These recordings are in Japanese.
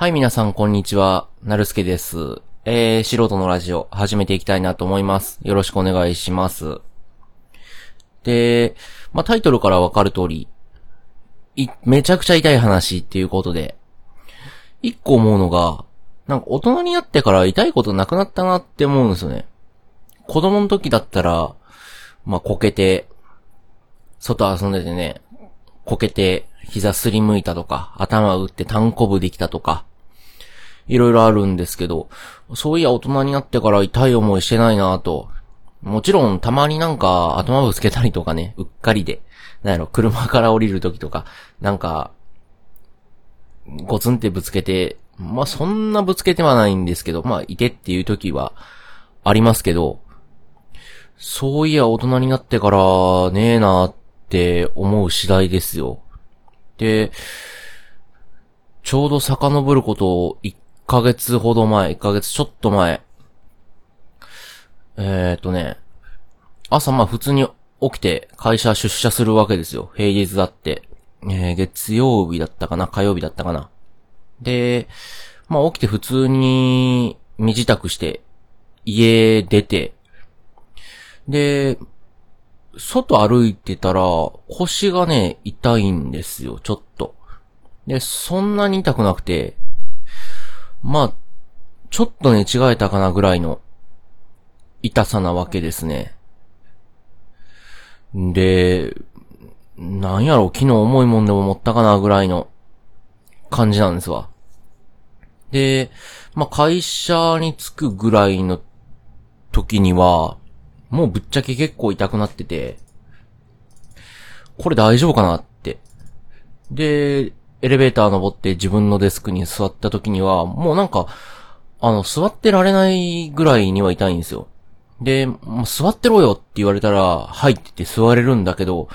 はい、皆さん、こんにちは。なるすけです。えー、素人のラジオ、始めていきたいなと思います。よろしくお願いします。で、まあ、タイトルからわかる通り、い、めちゃくちゃ痛い話っていうことで、一個思うのが、なんか大人になってから痛いことなくなったなって思うんですよね。子供の時だったら、まあ、こけて、外遊んでてね、こけて、膝すりむいたとか、頭打って単コブできたとか、いろいろあるんですけど、そういや大人になってから痛い思いしてないなぁと。もちろんたまになんか頭ぶつけたりとかね、うっかりで、なんやろ、車から降りる時とか、なんか、ゴツンってぶつけて、まあそんなぶつけてはないんですけど、まあいてっていう時はありますけど、そういや大人になってからねえなーって思う次第ですよ。で、ちょうど遡ること1ヶ月ほど前、1ヶ月ちょっと前。えーっとね、朝まあ普通に起きて会社出社するわけですよ。平日だって。えー、月曜日だったかな火曜日だったかなで、まあ起きて普通に身支度して家出て、で、外歩いてたら腰がね、痛いんですよ、ちょっと。で、そんなに痛くなくて、まあ、ちょっとね、違えたかなぐらいの痛さなわけですね。で、なんやろ、昨日重いもんでも持ったかなぐらいの感じなんですわ。で、まあ、会社に着くぐらいの時には、もうぶっちゃけ結構痛くなってて、これ大丈夫かなって。で、エレベーター登って自分のデスクに座った時には、もうなんか、あの、座ってられないぐらいには痛いんですよ。で、もう座ってろよって言われたら、はいってて座れるんだけど、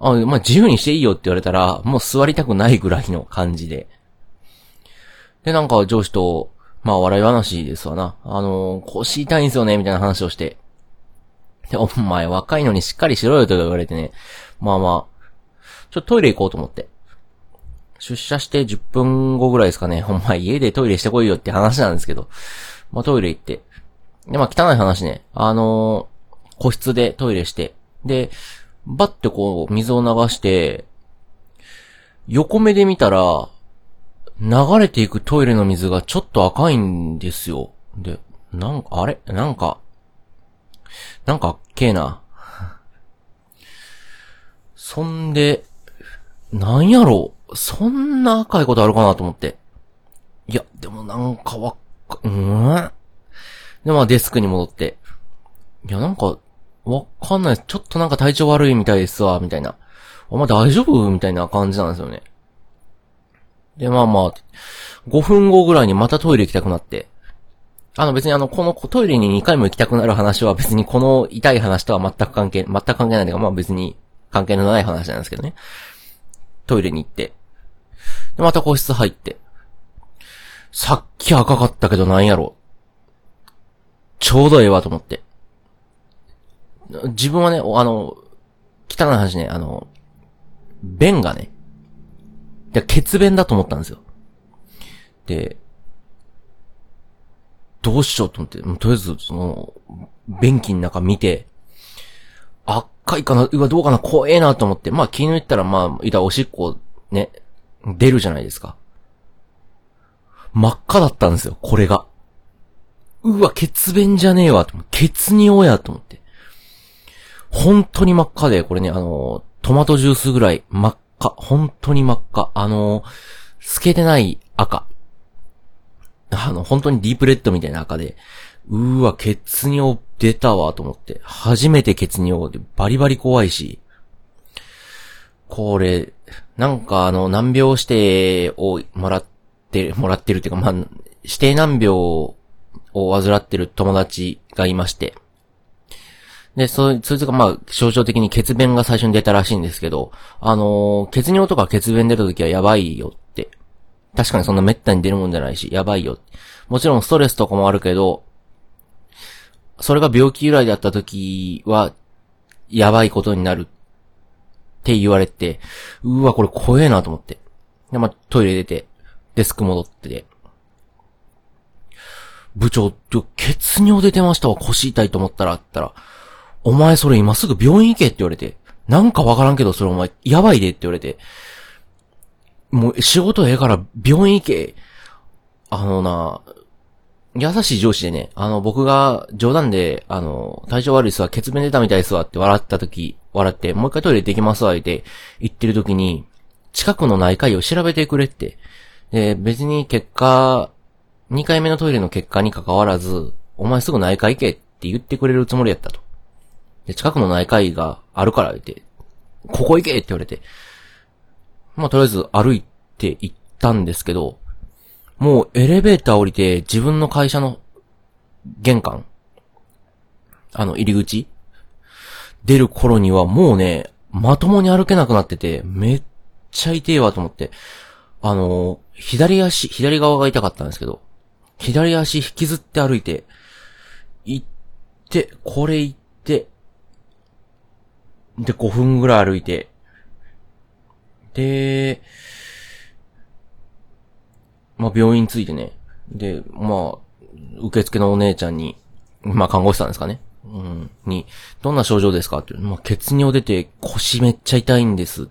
あ、まあ、自由にしていいよって言われたら、もう座りたくないぐらいの感じで。で、なんか上司と、まあ、笑い話ですわな。あの、腰痛いんですよね、みたいな話をして。で、お前若いのにしっかりしろよとか言われてね。まあまあ、ちょっとトイレ行こうと思って。出社して10分後ぐらいですかね。お前家でトイレしてこいよって話なんですけど。まあトイレ行って。で、まあ汚い話ね。あのー個室でトイレして。で、バッてこう水を流して、横目で見たら、流れていくトイレの水がちょっと赤いんですよ。で、なんか、あれ？なんか、なんか、けえな。そんで、なんやろう？そんな赤いことあるかなと思って。いや、でもなんかわっか、うーん？で、まあデスクに戻って。いや、なんか、わかんないです。ちょっとなんか体調悪いみたいですわ、みたいな。お前大丈夫？みたいな感じなんですよね。で、まあまあ、5分後ぐらいにまたトイレ行きたくなって。あの別にあの、このトイレに2回も行きたくなる話は別にこの痛い話とは全く関係、全く関係ないというか、まあ別に関係のない話なんですけどね。トイレに行って。で、また個室入って。さっき赤かったけどなんやろ。ちょうどええわと思って。自分はね、あの、汚い話ね、あの、便がね、で血便だと思ったんですよ。で、どうしようと思って、とりあえず、その、便器の中見て、赤いかなうわ、どうかな怖えなと思って、まあ気抜いたら、まあ、いたおしっこ、ね、出るじゃないですか。真っ赤だったんですよ、これが。うわ、血便じゃねえわ、と思って。血尿や、と思って。本当に真っ赤で、これね、あの、トマトジュースぐらい真っ赤。本当に真っ赤。あの、透けてない赤。あの、本当にディープレッドみたいな赤で、うーわ、血尿出たわ、と思って。初めて血尿で、バリバリ怖いし。これ、なんかあの、難病指定をもらって、もらってるっていうか、まあ、指定難病を患ってる友達がいまして。で、そい、そいつがまあ、象徴的に血便が最初に出たらしいんですけど、あのー血尿とか血便出た時はやばいよって。確かにそんな滅多に出るもんじゃないし、やばいよ。もちろんストレスとかもあるけど、それが病気由来だった時は、やばいことになるって言われて、うわ、これ怖えなと思って。で、まあ、トイレ出て、デスク戻ってて、部長、血尿出てましたわ、腰痛いと思ったら、あったら、お前それ今すぐ病院行けって言われて、なんかわからんけど、それお前、やばいでって言われて、もう仕事ええから病院行け。あのな、優しい上司でね、あの、僕が冗談で、あの、体調悪いっすわ、血便出たみたいですわって笑った時、笑って、もう一回トイレ行ってきますわ、言って、言ってる時に、近くの内科医を調べてくれって。で、別に結果、2回目のトイレの結果に関わらず、お前すぐ内科行けって言ってくれるつもりやったと。で、近くの内科医があるから言って、ここ行けって言われて、まあ、とりあえず歩いて行ったんですけど、もうエレベーター降りて自分の会社の玄関あの、入り口出る頃にはもうね、まともに歩けなくなってて、めっちゃ痛えわと思って、あの、左足、左側が痛かったんですけど、左足引きずって歩いて、行って、これ行って、で、5分ぐらい歩いて、で、まあ、病院着いてね。で、まあ、受付のお姉ちゃんに、まあ、看護師さんですかね。うん。に、どんな症状ですかって。まあ、血尿出て腰めっちゃ痛いんです。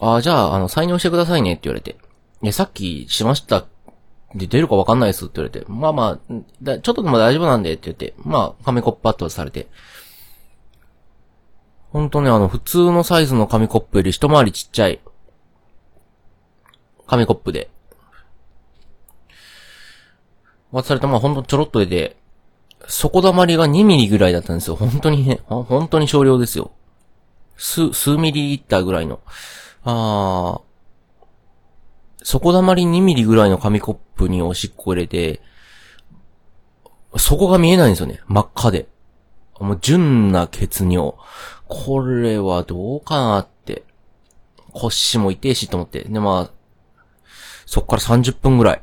ああ、じゃあ、あの、採尿してくださいねって言われて。いや、さっきしましたで出るかわかんないですって言われて。まあまあ、だちょっとでも大丈夫なんでって言って。まあ、紙コップパッとされて。ほんとね、あの、普通のサイズの紙コップより一回りちっちゃい、紙コップで、渡されたまあほんとちょろっと出て、底溜りが2ミリぐらいだったんですよ。本当にね、本当に少量ですよ。数、数ミリリッターぐらいの。あー、底溜まり2ミリぐらいの紙コップにおしっこ入れて、底が見えないんですよね。真っ赤で。もう純な血尿。これはどうかなって。腰も痛いしと思って。で、まあ、そっから30分ぐらい。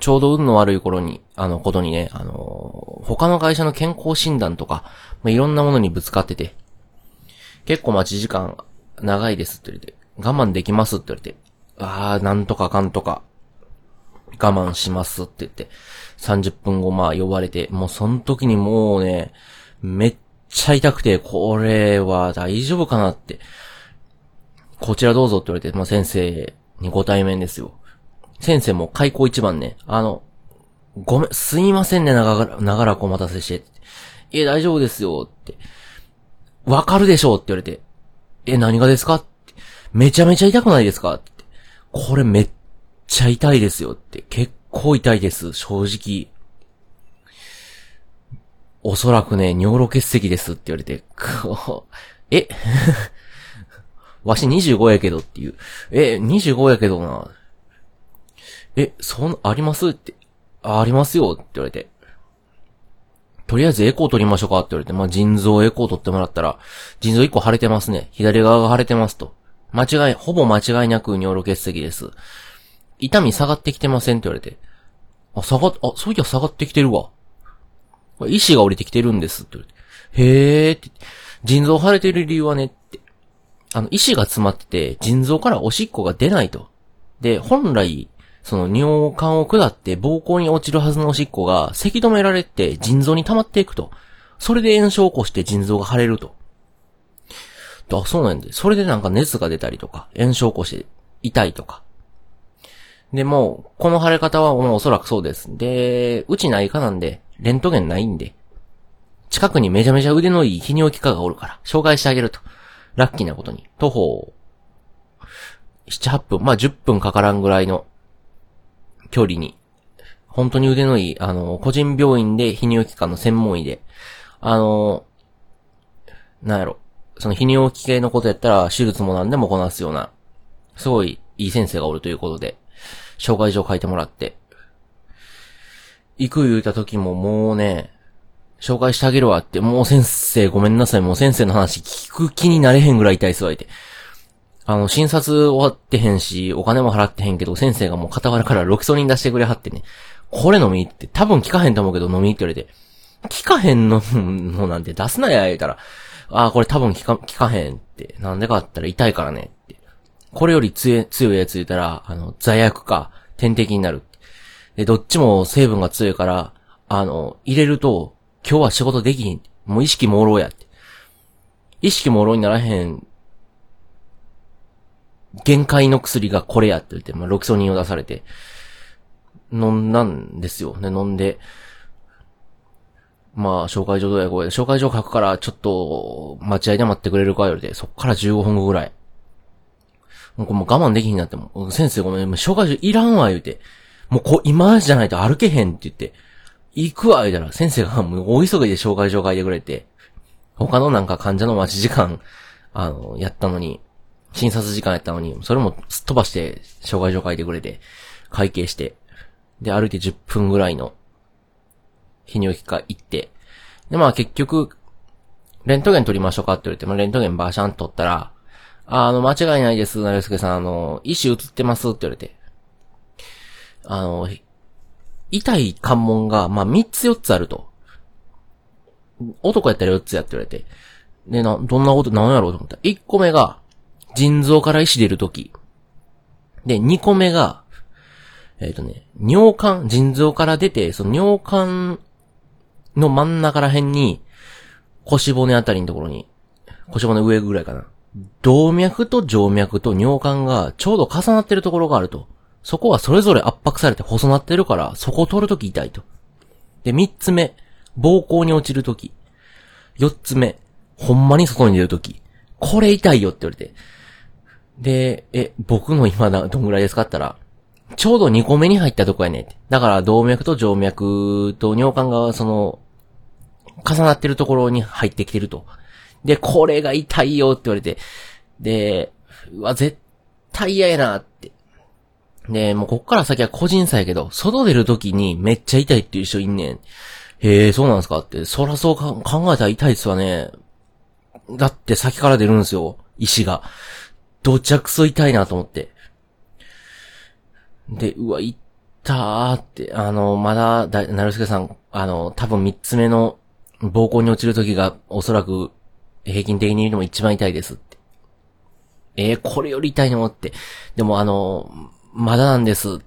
ちょうど運の悪い頃に、あの、ことにね、あの他の会社の健康診断とか、まあ、いろんなものにぶつかってて、結構待ち時間長いですって言われて、我慢できますって言われて、あー、なんとかかんとか、我慢しますって言って、30分後まあ呼ばれて、もうその時にもうね、めっちゃ痛くて、これは大丈夫かなって。こちらどうぞって言われて、まあ、先生にご対面ですよ。先生も開口一番ね、あの、ごめん、すいませんね、長ら、長らくお待たせして。え、大丈夫ですよ、って。わかるでしょうって言われて。え、何がですかって。めちゃめちゃ痛くないですかって。これめっちゃ痛いですよって。結構痛いです、正直。おそらくね、尿路結石ですって言われて、こう、え？わし25やけどっていう。え、25やけどな。え、そん、ありますって。あ、りますよって言われて。とりあえずエコー取りましょうかって言われて、まあ、腎臓エコー取ってもらったら、腎臓1個腫れてますね。左側が腫れてますと。間違い、ほぼ間違いなく尿路結石です。痛み下がってきてませんって言われて。あ、下がっ、あ、そういや下がってきてるわ。これ意志が降りてきてるんですって言われて。へーって。腎臓腫れてる理由はねって。あの、意志が詰まってて、腎臓からおしっこが出ないと。で、本来、その尿管を下って膀胱に落ちるはずのおしっこが、せき止められて腎臓に溜まっていくと。それで炎症を起こして腎臓が腫れると。あ、そうなんで。それでなんか熱が出たりとか、炎症を起こして痛いとか。でも、この腫れ方はもうおそらくそうです。で、うち内科なんで、レントゲンないんで、近くにめちゃめちゃ腕のいい泌尿器科がおるから、紹介してあげると。ラッキーなことに。徒歩、7、8分、まあ10分かからんぐらいの距離に、本当に腕のいい、あの、個人病院で泌尿器科の専門医で、あの、なんやろ、その泌尿器系のことやったら手術も何でもこなすような、すごいいい先生がおるということで、紹介状書いてもらって、行く言うた時ももうね、紹介してあげるわって、もう先生ごめんなさい、もう先生の話聞く気になれへんぐらい痛いすわ、いて。あの、診察終わってへんし、お金も払ってへんけど、先生がもう傍らからロキソニン出してくれはってね、これ飲みって多分効かへんと思うけど飲みって言われて、効かへんの、のなんて出すなや、言うたら、ああ、これ多分効か、効かへんって、なんでかあったら痛いからねって。これより強い、強いやつ言ったら、あの、罪悪か、点滴になる。で、どっちも成分が強いから、あの、入れると、今日は仕事できひん。もう意識朦朧やって。意識朦朧にならへん、限界の薬がこれやって言って、まあ、ロキソニンを出されて、飲んだんですよ。ね、飲んで、まあ、紹介状どうやこれ、紹介状書くから、ちょっと、待合で待ってくれるかよりで、そっから15分後ぐらい。もうもう我慢できひんなっても、先生ごめん、紹介状いらんわ、言うて。もうこう、今じゃないと歩けへんって言って、行くわ、言うたら、先生がもう大急ぎで紹介状書いてくれて、他のなんか患者の待ち時間、あの、やったのに、診察時間やったのに、それもすっ飛ばして、紹介状書いてくれて、会計して、で、歩いて10分ぐらいの、泌尿器科行って、で、まあ結局、レントゲン取りましょうかって言われて、まあレントゲンバーシャン取ったら、あの、間違いないです、なるすけさん、あの、医師映ってますって言われて。あの、痛い関門が、まあ、3つ4つあると。男やったら4つやって言われて。で、な、どんなこと、なんやろうと思った、1個目が、腎臓から石出るとき。で、2個目が、えっ、ー、とね、尿管、腎臓から出て、その尿管の真ん中ら辺に、腰骨あたりのところに、腰骨上ぐらいかな。動脈と静脈と尿管がちょうど重なってるところがあると。そこはそれぞれ圧迫されて細なってるから、そこを取るとき痛いと。で、三つ目、膀胱に落ちるとき。四つ目、ほんまに外に出るとき。これ痛いよって言われて。で、え、僕の今だ、どんぐらいですかったら、ちょうど2個目に入ったとこやねって。だから動脈と静脈と尿管がその、重なってるところに入ってきてると。で、これが痛いよって言われて。で、うわ、絶対嫌やなって。で、もうこっから先は個人差やけど、外出るときにめっちゃ痛いっていう人いんねん。へえ、そうなんですかって。そらそう考えたら痛いっすわね。だって先から出るんですよ。石が。どちゃくそ痛いなと思って。で、うわ、痛ーって、あの、まだ、だ、なるすけさん、あの、多分三つ目の膀胱に落ちるときがおそらく平均的に言うのも一番痛いですって。えー、これより痛いのって。でもあの、まだなんです。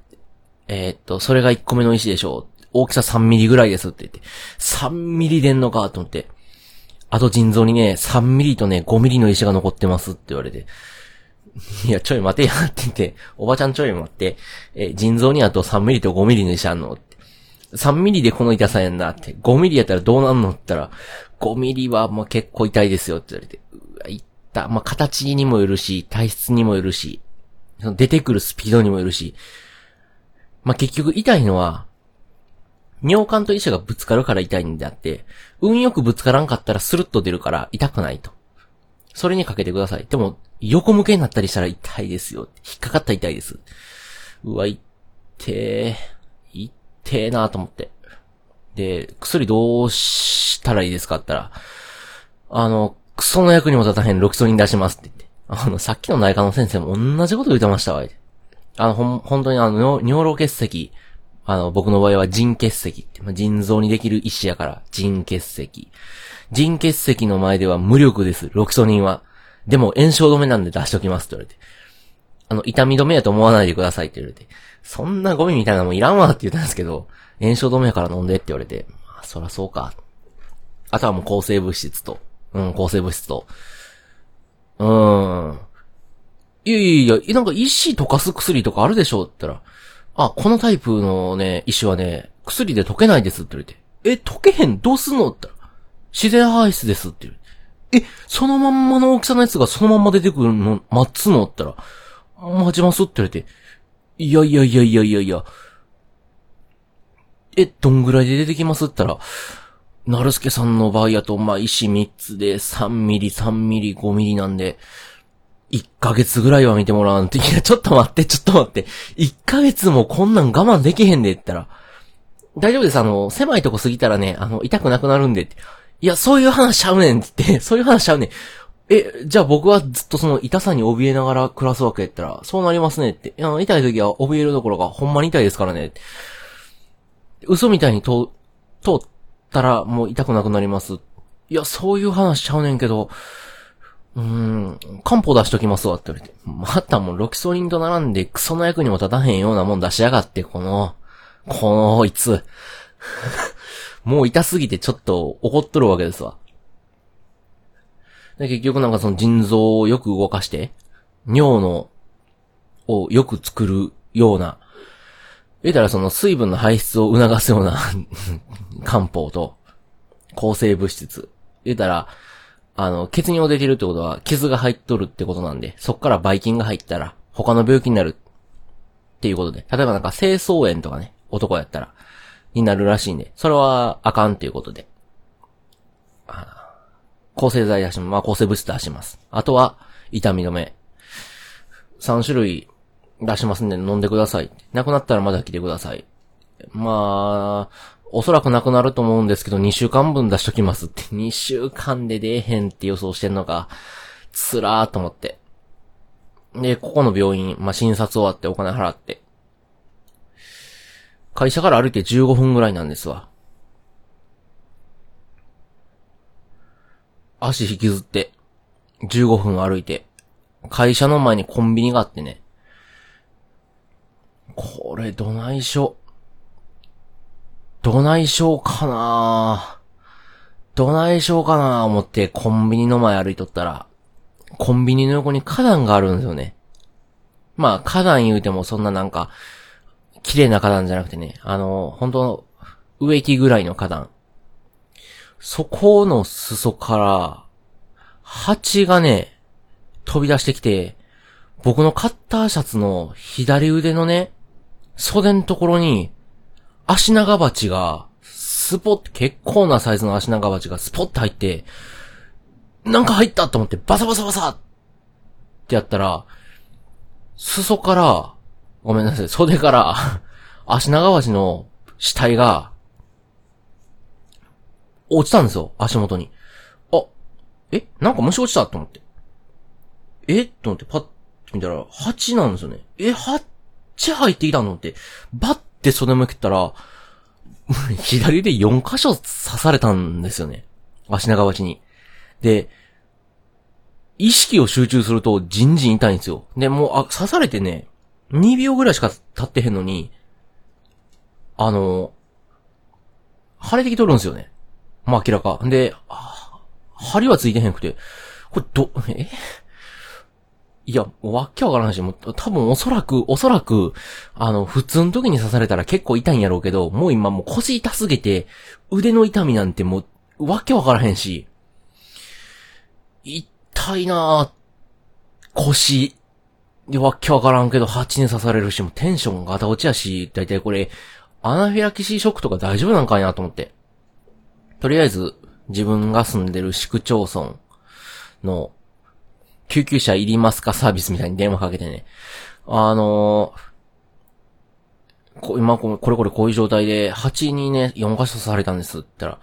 えー、っと、それが1個目の石でしょう。大きさ3ミリぐらいですって言って。3ミリ出んのかと思って。あと腎臓にね、3ミリとね、5ミリの石が残ってますって言われて。いや、ちょい待てやって言って、おばちゃんちょい待って、え、腎臓にあと3ミリと5ミリの石あんの？って。3ミリでこの痛さやんなって。5ミリやったらどうなんの？って言ったら、5ミリはもう結構痛いですよって言われて。うわ、痛。まあ、形にもよるし、体質にもよるし、その出てくるスピードにもよるし、まあ、結局痛いのは、尿管と医者がぶつかるから痛いんであって、運よくぶつからんかったらスルッと出るから痛くないと。それにかけてください。でも、横向けになったりしたら痛いですよ。引っかかったら痛いです。うわ、痛え、痛えなと思って。で、薬どうしたらいいですかったら、あの、クソの役にも立たへんロキソニン出しますって言って。あの、さっきの内科の先生も同じこと言ってましたわ。あの、ほん、本当にあの、尿路結石、あの、僕の場合は腎結石って、まあ、腎臓にできる石やから、腎結石。腎結石の前では無力です、ロキソニンは。でも炎症止めなんで出しときますって言われて。あの、痛み止めやと思わないでくださいって言われて。そんなゴミみたいなもいらんわって言ったんですけど、炎症止めやから飲んでって言われて。まあ、そらそうか。あとはもう抗生物質と、うん、抗生物質と、うーん。いやいやいや、なんか石溶かす薬とかあるでしょって言ったら、あ、このタイプのね、石はね、薬で溶けないですって言われて。え、溶けへん？どうすんの？って言ったら、自然排出ですって言われて。え、そのまんまの大きさのやつがそのまんま出てくるの待つの？って言ったら、待ちますって言われて。いやいやいやいやいやいや。え、どんぐらいで出てきますって言ったら、なるすけさんの場合やと、まあ、石3つで3ミリ、3ミリ、5ミリなんで、1ヶ月ぐらいは見てもらわんと。いや、ちょっと待って、ちょっと待って。1ヶ月もこんなん我慢できへんでって言ったら、大丈夫です、あの、狭いとこ過ぎたらね、あの、痛くなくなるんでって。いや、そういう話しちゃうねんって言って、そういう話しちゃうねん。え、じゃあ僕はずっとその痛さに怯えながら暮らすわけやったら、そうなりますねって。いや、痛い時は怯えるどころか、ほんまに痛いですからね。嘘みたいに通、通ったらもう痛くなくなります。いや、そういう話しちゃうねんけど、うーん、漢方出しときますわって言われて。またもうロキソニンと並んでクソの役にも立たへんようなもん出しやがって、この、このいつ。もう痛すぎてちょっと怒っとるわけですわ。で、結局なんかその腎臓をよく動かして、尿の、をよく作るような、言うたらその水分の排出を促すような漢方と、抗生物質。言うたら、あの、血尿出てるってことは、傷が入っとるってことなんで、そっからばい菌が入ったら、他の病気になる。っていうことで。例えばなんか、清掃炎とかね、男やったら、になるらしいんで、それはあかんっていうことで。あ抗生剤出します。まあ、抗生物質出します。あとは、痛み止め。3種類出しますんで飲んでください。なくなったらまだ来てください。まあ、おそらくなくなると思うんですけど、2週間分出しときますって。2週間で出えへんって予想してんのか、つらーと思って。で、ここの病院、まあ、診察終わってお金払って。会社から歩いて15分ぐらいなんですわ。足引きずって、15分歩いて、会社の前にコンビニがあってね。これ、どないしょ。どないしょうかなどないしょうかな思ってコンビニの前歩いとったら、コンビニの横に花壇があるんですよね。まあ、花壇言うてもそんななんか、綺麗な花壇じゃなくてね、あの、本当植木ぐらいの花壇。そこの裾から、蜂がね、飛び出してきて、僕のカッターシャツの左腕のね、袖のところに、足長鉢が、スポッ、結構なサイズの足長鉢がスポッて入って、なんか入ったと思ってバサバサバサってやったら、裾から、ごめんなさい、袖から足長鉢の死体が、落ちたんですよ、足元に。あ、えなんか虫落ちたと思って。え？と思ってパッて見たら、蜂なんですよね。え、蜂入ってきたのって、バッて袖向けたら、左で4箇所刺されたんですよね。足長鉢に。で、意識を集中すると、じんじん痛いんですよ。で、もう、あ、刺されてね、2秒ぐらいしか経ってへんのに、あの、腫れてきとるんですよね。まあ明らか。で、針はついてへんくて、これど、え？いや、わっきゃわからんし、もう、多分おそらく、おそらく、あの、普通の時に刺されたら結構痛いんやろうけど、もう今もう腰痛すぎて、腕の痛みなんてもう、わっきゃわからへんし、痛いなぁ、腰。で、わっきゃわからんけど、蜂に刺されるし、もうテンションガタ落ちやし、だいたいこれ、アナフィラキシーショックとか大丈夫なんかいなと思って。とりあえず、自分が住んでる市区町村の、救急車いりますか？サービスみたいに電話かけてね。あのー、今これこれこういう状態で、蜂にね、4箇所刺されたんですって言ったら、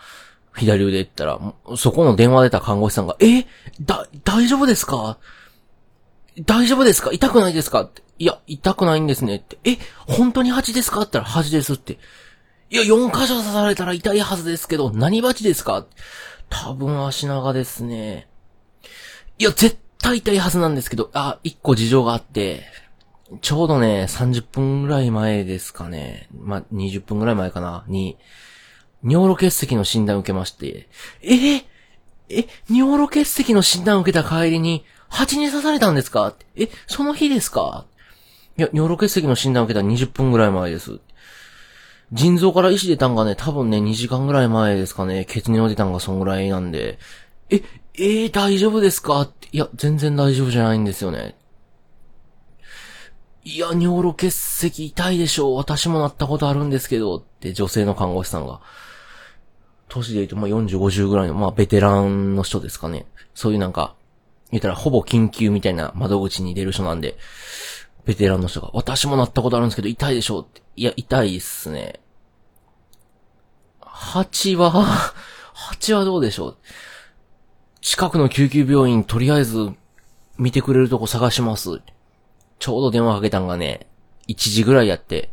左腕言ったら、そこの電話出た看護師さんが、え？だ、大丈夫ですか？大丈夫ですか？痛くないですか？って。いや、痛くないんですねって。え、本当に蜂ですか？って言ったら、蜂ですって。いや、4箇所刺されたら痛いはずですけど、何鉢ですか？多分足長ですね。いや、絶対痛いはずなんですけど、あ、1個事情があって、ちょうどね、30分ぐらい前ですかね。ま20分ぐらい前かな、に、尿路結石の診断を受けまして、え？え、尿路結石の診断を受けた帰りに、蜂に刺されたんですか？え、その日ですか？いや、尿路結石の診断を受けた20分ぐらい前です。腎臓から石出たんがね、多分ね、2時間ぐらい前ですかね、血尿出たんがそんぐらいなんで、え、えー、大丈夫ですか？って、いや、全然大丈夫じゃないんですよね。いや、尿路結石痛いでしょう。私もなったことあるんですけど、って女性の看護師さんが。年で言うと、ま、40、50ぐらいの、まあ、ベテランの人ですかね。そういうなんか、言ったら、ほぼ緊急みたいな窓口に出る人なんで、ベテランの人が、私もなったことあるんですけど、痛いでしょうって。いや、痛いっすね。蜂は、蜂はどうでしょう近くの救急病院、とりあえず、見てくれるとこ探します。ちょうど電話かけたんがね、1時ぐらいやって、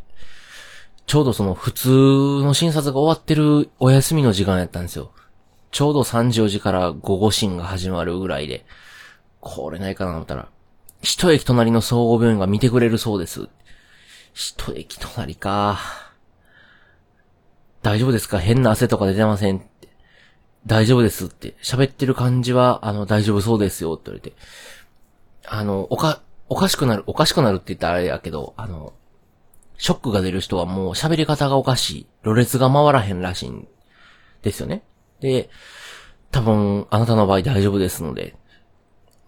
ちょうどその普通の診察が終わってるお休みの時間やったんですよ。ちょうど3時4時から午後診が始まるぐらいで、これないかなと思ったら、一駅隣の総合病院が見てくれるそうです。一駅隣か。大丈夫ですか？変な汗とか出てません。大丈夫ですって。喋ってる感じは、あの、大丈夫そうですよって言われて。あの、おか、おかしくなる、おかしくなるって言ったらあれやけど、あの、ショックが出る人はもう喋り方がおかしい。ろれつが回らへんらしいんですよね。で、多分、あなたの場合大丈夫ですので、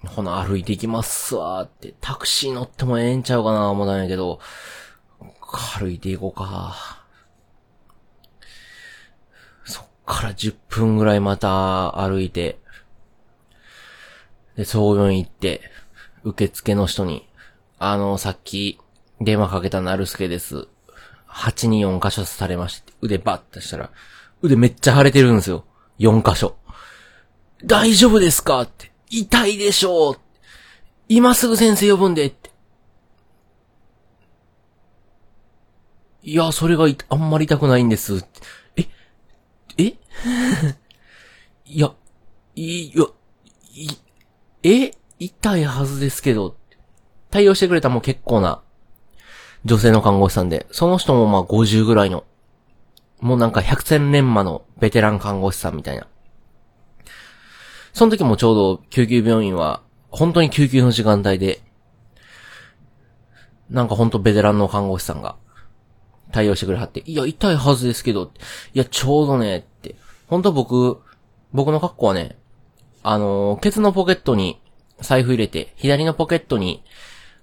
ほな、歩いていきますわーって、タクシー乗ってもええんちゃうかな思ったんやけど、歩いていこうか。そっから10分ぐらいまた歩いて、で、総病院行って、受付の人に、あの、さっき、電話かけたなるすけです。8に4箇所されまして、腕バッとしたら、腕めっちゃ腫れてるんですよ。4箇所。大丈夫ですかって。痛いでしょう今すぐ先生呼ぶんでって。いや、それがあんまり痛くないんです。いや、いや、い、え？痛いはずですけど。対応してくれたもう結構な女性の看護師さんで、その人もまあ50ぐらいの、もうなんか百戦錬磨のベテラン看護師さんみたいな。その時もちょうど救急病院は、本当に救急の時間帯で、なんか本当ベテランの看護師さんが対応してくれはって、いや、痛いはずですけど、いや、ちょうどね、って。本当僕、僕の格好はね、あのーケツのポケットに財布入れて、左のポケットに、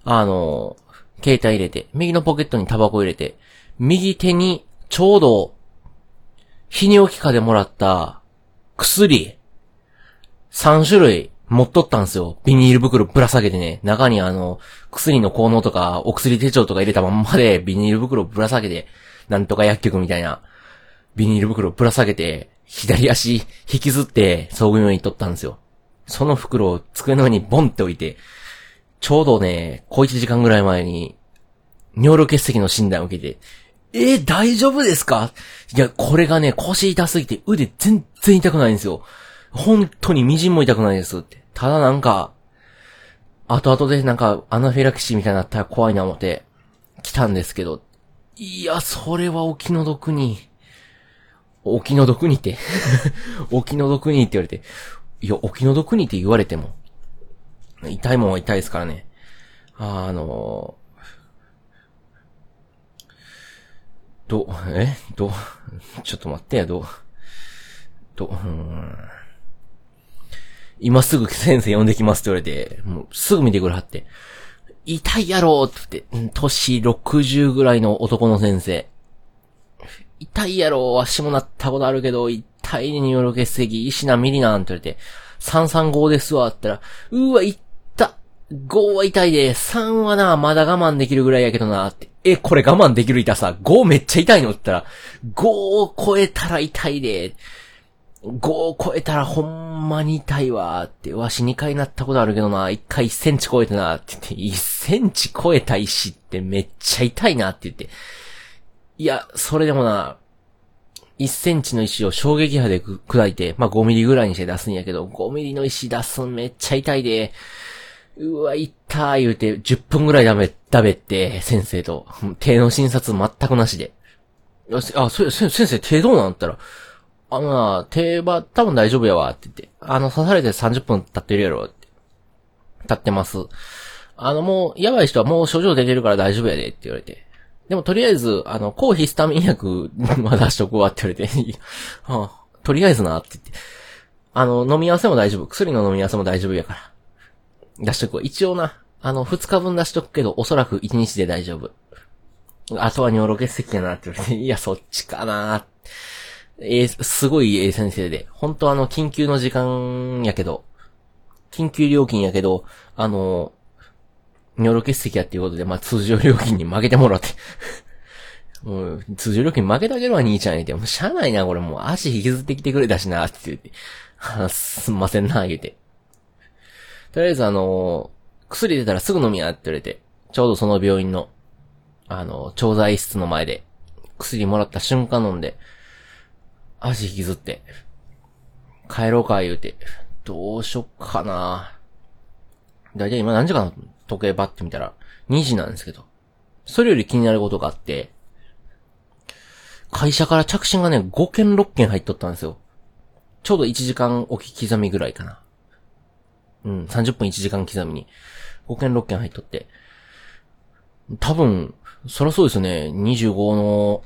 あのー携帯入れて、右のポケットにタバコ入れて、右手にちょうど、泌尿器科でもらった薬、3種類持っとったんですよ。ビニール袋ぶら下げてね。中にあの、薬の効能とか、お薬手帳とか入れたまんまで、ビニール袋ぶら下げて、なんとか薬局みたいな、ビニール袋ぶら下げて、左足引きずって、総合病院に行っとったんですよ。その袋を机の上にボンって置いて、ちょうどね、小1時間ぐらい前に、尿路結石の診断を受けて、えー大丈夫ですか？いや、これがね、腰痛すぎて腕全然痛くないんですよ。本当にみじんも痛くないですって。ただなんか、後々でなんかアナフィラキシーみたいになったら怖いな思って、来たんですけど、いや、それはお気の毒に、お気の毒にて、お気の毒にって言われて、いや、お気の毒にって言われても、痛いもんは痛いですからね。あのーど、え？ど、ちょっと待ってや、ど、ど、うん。今すぐ先生呼んできますって言われて、もうすぐ見てくれはって。痛いやろって言って、うん年60ぐらいの男の先生。痛いやろ足もなったことあるけど、痛いねによる結石、石なミリなんて言われて、335ですわって言ったら、うわ、痛っ !5 は痛いで、3はな、まだ我慢できるぐらいやけどなって。え、これ我慢できる痛さ、5めっちゃ痛いのって言ったら、5を超えたら痛いで、5を超えたらほんまに痛いわって、わし2回なったことあるけどな、1回1センチ超えてなって言って、1センチ超えた石ってめっちゃ痛いなって言って、いや、それでもな、1センチの石を衝撃波で砕いて、まあ、5ミリぐらいにして出すんやけど、5ミリの石出すんめっちゃ痛いで、うわ、痛ー言うて、10分ぐらいダメ、ダメって、先生と、手の診察全くなしで。よしあ、それ、先生、手どうなんったら、あのな、手は多分大丈夫やわ、って言って。あの、刺されて30分経ってるやろ、って。経ってます。あの、もう、やばい人はもう症状出てるから大丈夫やで、って言われて。でも、とりあえず、あの、抗ヒスタミン薬 は出しとくわ、って言われて。はあ、とりあえずな、って言って。あの、飲み合わせも大丈夫。薬の飲み合わせも大丈夫やから。出しとくわ。一応な、あの、2日分出しとくけど、おそらく1日で大丈夫。あとは尿路結石やな、って言われて。いや、そっちかな。えーすごいええ先生で。本当あの、緊急の時間やけど、緊急料金やけど、あの、尿路結石やっていうことで、まあ、通常料金に負けてもらって。もう、通常料金負けてあげるわ、兄ちゃん言うて。もう、しゃあないな、これもう、足引きずってきてくれたしな、って言って。すんませんな、言うて。とりあえずあの、薬出たらすぐ飲みやって言われて、ちょうどその病院の、あの、調剤室の前で、薬もらった瞬間飲んで、足引きずって、帰ろうか言うて、どうしよっかなだいたい今何時かな時計バッて見たら、2時なんですけど。それより気になることがあって、会社から着信がね、5件6件入っとったんですよ。ちょうど1時間おき刻みぐらいかな。うん、30分1時間刻みに。5件6件入っとって。多分、そらそうですよね。25の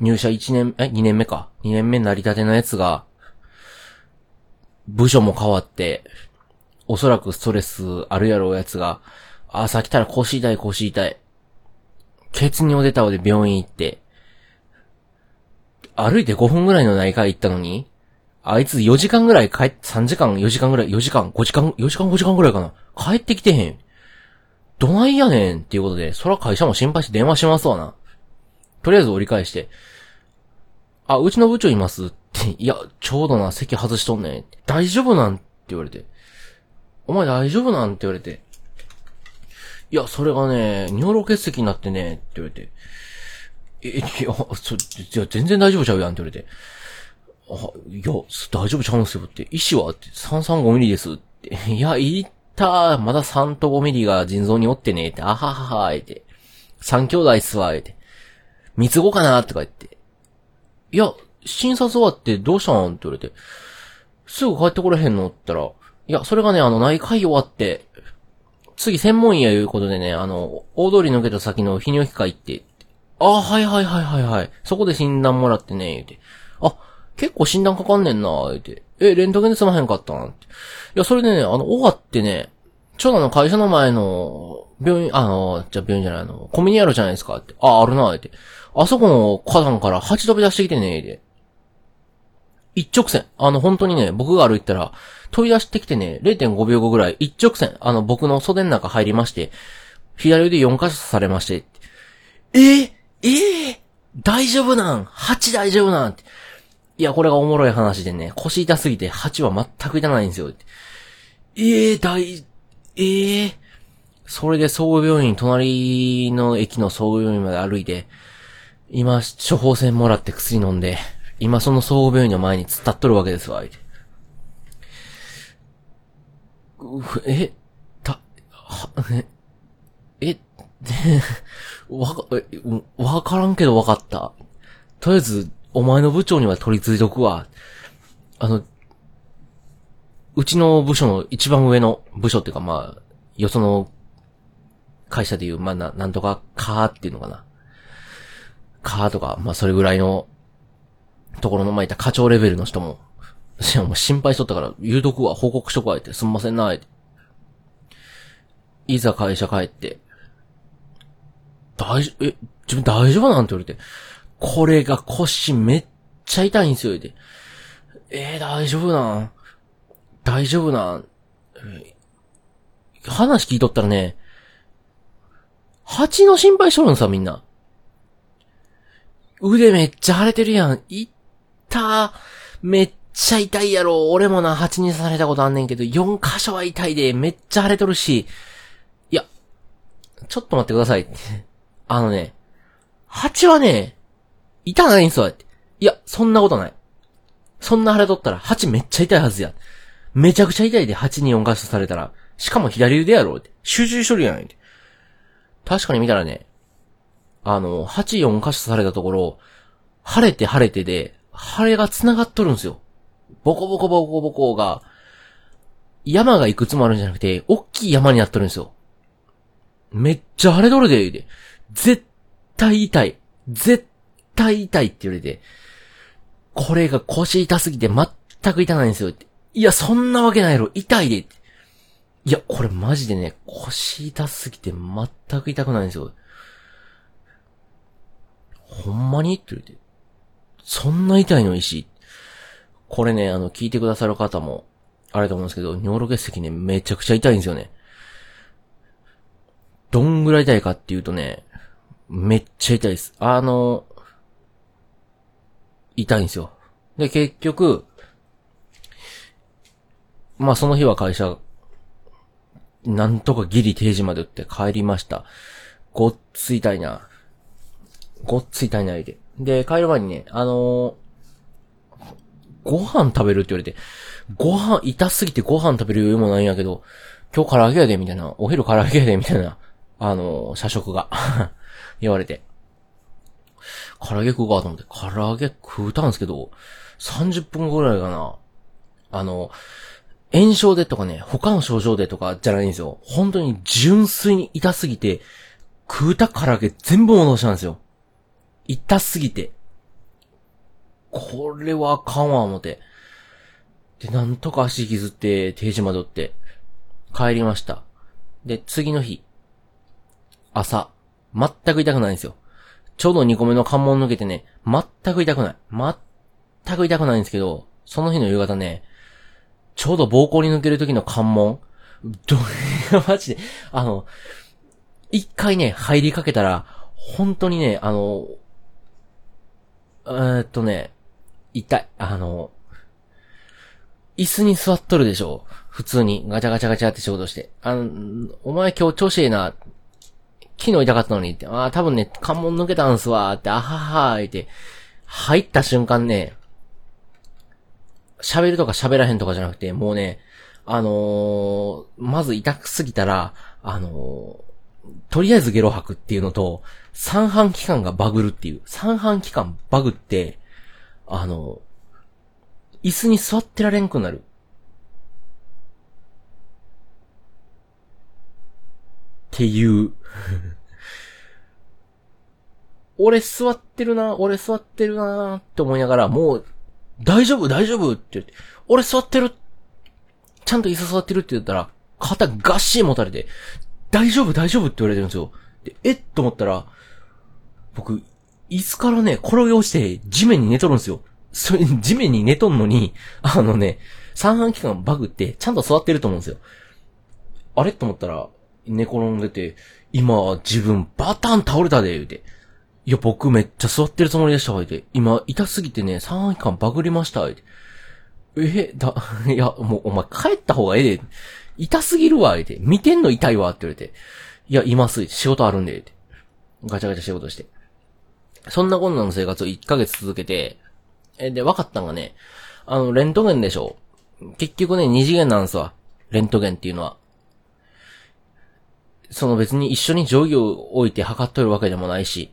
入社1年、え、2年目か。2年目成り立てのやつが、部署も変わって、おそらくストレスあるやろうやつが、朝来たら腰痛い腰痛い。血尿出たので病院行って、歩いて5分ぐらいの内科行ったのに、あいつ4時間ぐらい帰っ、3時間、4時間ぐらい、4時間、5時間、4時間5時間ぐらいかな。帰ってきてへん。どないやねんっていうことで、そら会社も心配して電話しますわな。とりあえず折り返して、あ、うちの部長いますって、いや、ちょうどな、席外しとんねん。大丈夫なん？って言われて。お前大丈夫なんって言われて。いや、それがね、尿路結石になってね、って言われて。え、いや、そ、じゃ全然大丈夫ちゃうやんって言われて。あ、いや、大丈夫ちゃうんすよって。医師はって、335ミリですって。いや、いったまだ3と5ミリが腎臓におってねって。あははは、って。3兄弟っすわ、って。三つ子かなとか言って。いや、診察終わってどうしたんって言われて。すぐ帰ってこれへんのって言ったら、いや、それがね、あの、内科医終わって、次専門医やいうことでね、あの、大通り抜けた先の泌尿器科行って、ああ、はいはいはいはいはい。そこで診断もらってね、言うて。あ、結構診断かかんねんな、言うて。え、レントゲンで済まへんかったんって。いや、それでね、あの、終わってね、ちょうどあの会社の前の、病院、あの、じゃ病院じゃないの、コミュニあるじゃないですかって。あ、ああるな、言うて。あそこの花壇から蜂飛び出してきてね、で。一直線。あの、本当にね、僕が歩いたら、飛び出してきてね、0.5秒後ぐらい、一直線。あの、僕の袖の中入りまして、左腕4箇所刺されまして、えー、えー、大丈夫なん？蜂大丈夫なん？いや、これがおもろい話でね、腰痛すぎて蜂は全く痛ないんですよ。ええー、大、ええー、それで総合病院、隣の駅の総合病院まで歩いて、今、処方箋もらって薬飲んで、今その総合病院の前に突っ立っとるわけですわ、え、た、は、え、え、わか、わからんけどわかった。とりあえず、お前の部長には取り付いとくわ。あの、うちの部署の一番上の部署っていうかまあ、よその会社でいう、まあな、なんとか、かーっていうのかな。かとか、まあそれぐらいのところの前いた課長レベルの人も、いやもう心配しとったから、言うとくわ、報告しとくわ、って、すんませんな、って。いざ会社帰って、大、え、自分大丈夫なんて言われて、これが腰めっちゃ痛いんですよ、って。えー、大丈夫なん？大丈夫なん、話聞いとったらね、蜂の心配しとるんさ、みんな。腕めっちゃ腫れてるやん。いったーめっちゃ痛いやろ。俺もな、蜂に刺されたことあんねんけど、4箇所は痛いで、めっちゃ腫れとるし。いや、ちょっと待ってください。あのね、蜂はね、痛ないんすわ。いや、そんなことない。そんな腫れとったら、蜂めっちゃ痛いはずや。めちゃくちゃ痛いで、蜂に4箇所されたら。しかも左腕やろ。集中しとるやん。確かに見たらね、あの、8、4箇所されたところ、晴れて晴れてで、晴れが繋がっとるんですよ。ボコボコボコボコが、山がいくつもあるんじゃなくて、大きい山になっとるんですよ。めっちゃ晴れとるで、で。絶対痛い。絶対痛いって言われて、これが腰痛すぎて全く痛ないんですよ。いや、そんなわけないやろ。痛いで。いや、これマジでね、腰痛すぎて全く痛くないんですよ。ほんまにって言って。そんな痛いの石これね、あの、聞いてくださる方も、あれと思うんですけど、尿路結石ね、めちゃくちゃ痛いんですよね。どんぐらい痛いかっていうとね、めっちゃ痛いです。あの、痛いんですよ。で、結局、まあその日は会社、なんとかギリ定時まで打って帰りました。ごっつ痛いな。ごっつい体内で。で、帰る前にね、あの、ご飯食べるって言われて、ご飯、痛すぎてご飯食べる余裕もないんやけど、今日唐揚げやで、みたいな、お昼唐揚げやで、みたいな、あのー、社食が 言われて。唐揚げ食うかと思って、唐揚げ食うたんですけど、30分ぐらいかな。あの、炎症でとかね、他の症状でとかじゃないんですよ。本当に純粋に痛すぎて、食うた唐揚げ全部戻したんですよ。痛すぎて。これはあかんわ、思って。で、なんとか足削って、定時までって、帰りました。で、次の日、朝、全く痛くないんですよ。ちょうど2個目の関門抜けてね、全く痛くない。全く痛くないんですけど、その日の夕方ね、ちょうど膀胱に抜ける時の関門、ど マジで、あの、一回ね、入りかけたら、本当にね、あの、えー、っとね、痛い。あの、椅子に座っとるでしょ普通に。ガチャガチャガチャって仕事して。あの、お前今日調子ええな。昨日痛かったのにって。ああ、多分ね、関門抜けたんすわ。って、あははーって。入った瞬間ね、喋るとか喋らへんとかじゃなくて、もうね、あのー、まず痛くすぎたら、あのー、とりあえずゲロ吐くっていうのと、三半期間がバグるっていう。三半期間バグって、あの、椅子に座ってられんくなる。っていう 俺座ってるな、俺座ってるなって思いながら、もう大丈夫大丈夫って言って、俺座ってるちゃんと椅子座ってるって言ったら、肩ガッシー持たれて、大丈夫大丈夫って言われてるんですよ。で、えっと思ったら、僕、椅子からね、転げ落ちて地面に寝とるんですよ。それ、地面に寝とんのに、あのね、三半規管バグってちゃんと座ってると思うんですよ。あれと思ったら、寝転んでて、今、自分バタン倒れたで、言うて。いや、僕めっちゃ座ってるつもりでした、って。今、痛すぎてね、3半期間バグりました、って。え、だ、いや、もう、お前帰った方がええで。痛すぎるわ、って。見てんの痛いわ、って言われて。いや、います、仕事あるんで、って。ガチャガチャ仕事して。そんなこんなの生活を1ヶ月続けて、え、で、分かったんがね、あの、レントゲンでしょ。結局ね、二次元なんですわ。レントゲンっていうのは。その別に一緒に定規を置いて測っとるわけでもないし、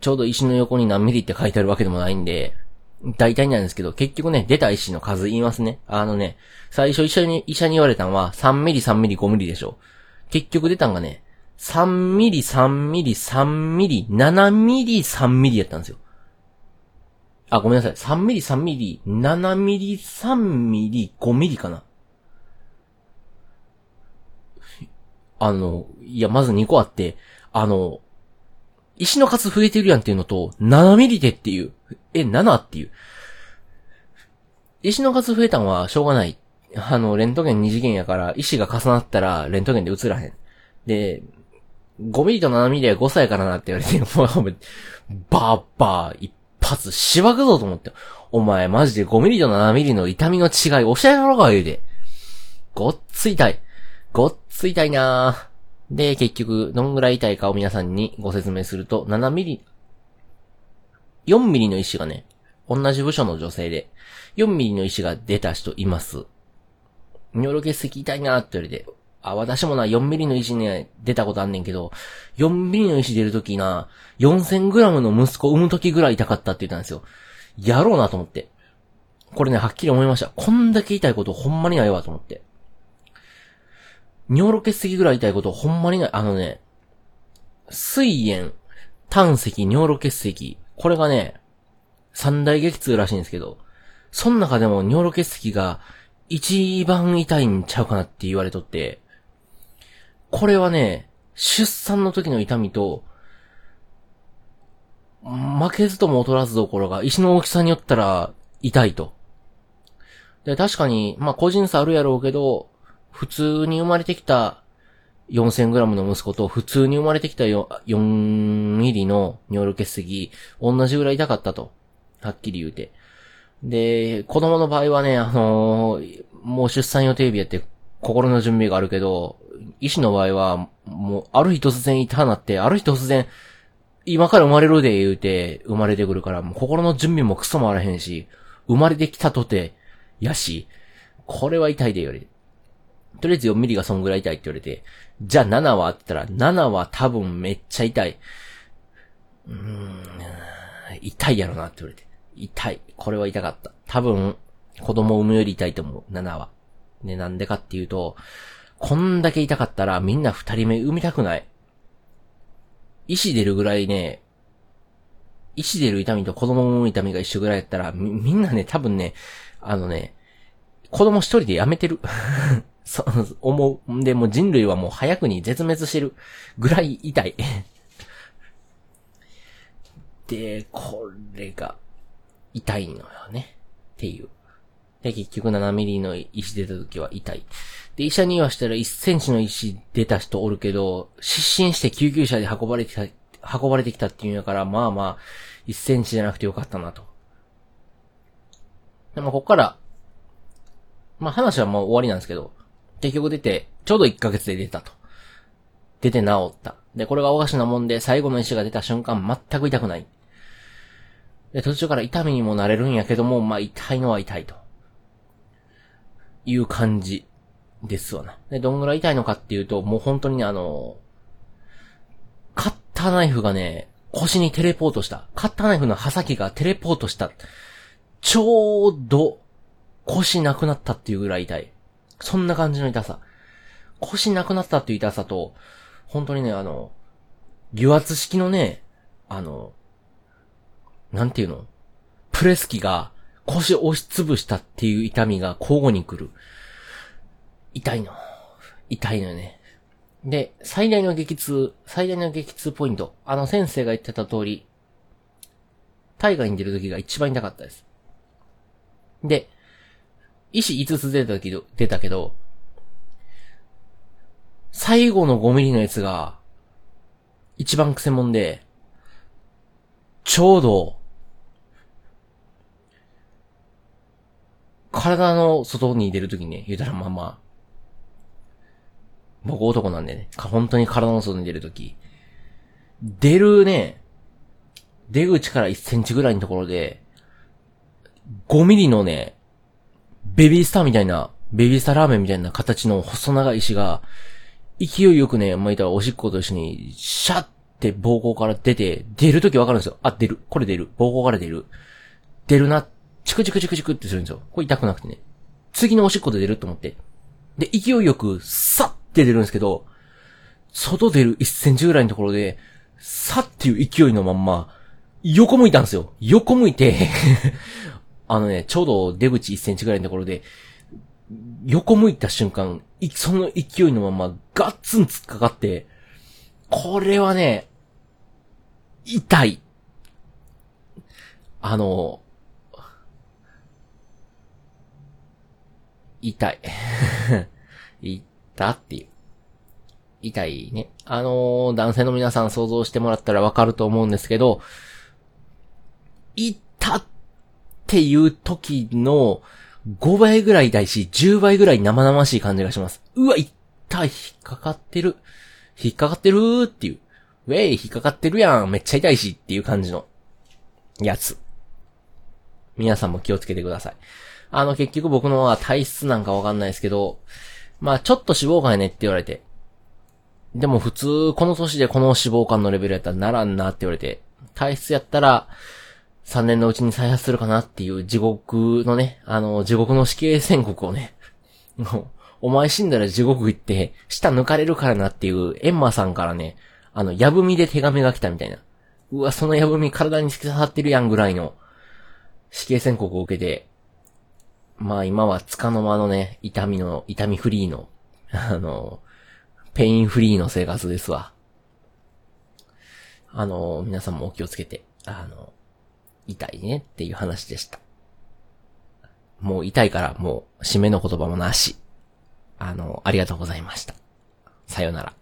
ちょうど石の横に何ミリって書いてあるわけでもないんで、大体なんですけど、結局ね、出た石の数言いますね。あのね、最初医者に、医者に言われたのは、3ミリ、3ミリ、5ミリでしょ。結局出たんがね、3ミリ、3ミリ、3ミリ、7ミリ、3ミリやったんですよ。あ、ごめんなさい。3ミリ、3ミリ、7ミリ、3ミリ、5ミリかな。あの、いや、まず2個あって、あの、石の数増えてるやんっていうのと、7ミリでっていう。え、7っていう。石の数増えたんはしょうがない。あの、レントゲン2次元やから、石が重なったらレントゲンで映らへん。で、5ミリと7ミリは5歳からなって言われて、もう、バーバー、一発、しばくぞと思って。お前、マジで5ミリと7ミリの痛みの違い、教えろか言うて。ごっつ痛い。ごっつ痛いなぁ。で、結局、どんぐらい痛いかを皆さんにご説明すると、7ミリ、4ミリの石がね、同じ部署の女性で、4ミリの石が出た人います。尿路結石痛いなって言われて、あ、私もな、4ミリの石ね、出たことあんねんけど、4ミリの石出るときな、4000グラムの息子産むときぐらい痛かったって言ったんですよ。やろうなと思って。これね、はっきり思いました。こんだけ痛いことほんまにないわと思って。尿路結石ぐらい痛いことほんまにない。あのね、水炎、胆石、尿路結石。これがね、三大激痛らしいんですけど、その中でも尿路結石が一番痛いんちゃうかなって言われとって、これはね、出産の時の痛みと、負けずとも劣らずどころが、石の大きさによったら痛いと。で、確かに、まあ個人差あるやろうけど、普通に生まれてきた 4000g の息子と普通に生まれてきた 4, 4ミリの尿路結石、同じぐらい痛かったと。はっきり言うて。で、子供の場合はね、あのー、もう出産予定日やって心の準備があるけど、医師の場合は、もう、ある日突然痛なって、ある日突然、今から生まれるで言うて、生まれてくるから、もう心の準備もクソもあらへんし、生まれてきたとて、やし、これは痛いでより。とりあえず4ミリがそんぐらい痛いって言われて、じゃあ7はって言ったら、7は多分めっちゃ痛い。うーん、痛いやろなって言われて。痛い。これは痛かった。多分、子供を産むより痛いと思う。7は。ね、なんでかっていうと、こんだけ痛かったらみんな二人目産みたくない。石出るぐらいね、石出る痛みと子供を産む痛みが一緒ぐらいやったら、み、みんなね、多分ね、あのね、子供一人でやめてる。そう、思う。で、もう人類はもう早くに絶滅してるぐらい痛い。で、これが、痛いのよね。っていう。で、結局7ミリの石出た時は痛い。で、医者に言わしたら1センチの石出た人おるけど、失神して救急車で運ばれてきた、運ばれてきたっていうんやから、まあまあ、1センチじゃなくてよかったなと。でも、こっから、まあ話はもう終わりなんですけど、結局出て、ちょうど1ヶ月で出たと。出て治った。で、これがおかしなもんで、最後の石が出た瞬間全く痛くない。で、途中から痛みにもなれるんやけども、まあ痛いのは痛いと。いう感じですわな。で、どんぐらい痛いのかっていうと、もう本当にね、あの、カッターナイフがね、腰にテレポートした。カッターナイフの刃先がテレポートした。ちょうど、腰なくなったっていうぐらい痛い。そんな感じの痛さ。腰なくなったっていう痛さと、本当にね、あの、油圧式のね、あの、なんていうの？プレス機が腰押しつぶしたっていう痛みが交互に来る。痛いの。痛いのよね。で、最大の激痛、最大の激痛ポイント。あの先生が言ってた通り、大河に出る時が一番痛かったです。で、石5つ出たけど、出たけど、最後の5ミリのやつが、一番クセモンで、ちょうど、体の外に出るときにね、言うたらまあまあ、僕男なんでね、本当に体の外に出るとき、出るね、出口から1センチぐらいのところで、5ミリのね、ベビースターみたいな、ベビースターラーメンみたいな形の細長い石が、勢いよくね、ま、いたらおしっこと一緒に、シャッって膀胱から出て、出るときわかるんですよ。あ、出る。これ出る。膀胱から出る。出るな。チクチクチクチクってするんですよ。これ痛くなくてね。次のおしっこで出ると思って。で、勢いよく、さって出るんですけど、外出る1センチぐらいのところで、さっていう勢いのまんま、横向いたんですよ。横向いて あのね、ちょうど出口1センチぐらいのところで、横向いた瞬間、その勢いのままガッツン突っかかって、これはね、痛い。あの、痛い。痛っていう。痛いね。あのー、男性の皆さん想像してもらったらわかると思うんですけど、痛っていう時の5倍ぐらい痛いし、10倍ぐらい生々しい感じがします。うわ、痛い、引っかかってる。引っかかってるーっていう。ウェイ、引っかかってるやん。めっちゃ痛いしっていう感じのやつ。皆さんも気をつけてください。あの、結局僕のは体質なんかわかんないですけど、まあちょっと脂肪肝やねって言われて。でも普通、この年でこの脂肪肝のレベルやったらならんなって言われて、体質やったら、3年のうちに再発するかなっていう地獄のね、あの、地獄の死刑宣告をね、お前死んだら地獄行って、舌抜かれるからなっていう、エンマさんからね、あの、やぶみで手紙が来たみたいな。うわ、そのやぶみ体に突き刺さってるやんぐらいの死刑宣告を受けて、まあ今はつかの間のね、痛みの、痛みフリーの、あの、ペインフリーの生活ですわ。あの、皆さんもお気をつけて、あの、痛いねっていう話でした。もう痛いからもう締めの言葉もなし。あの、ありがとうございました。さよなら。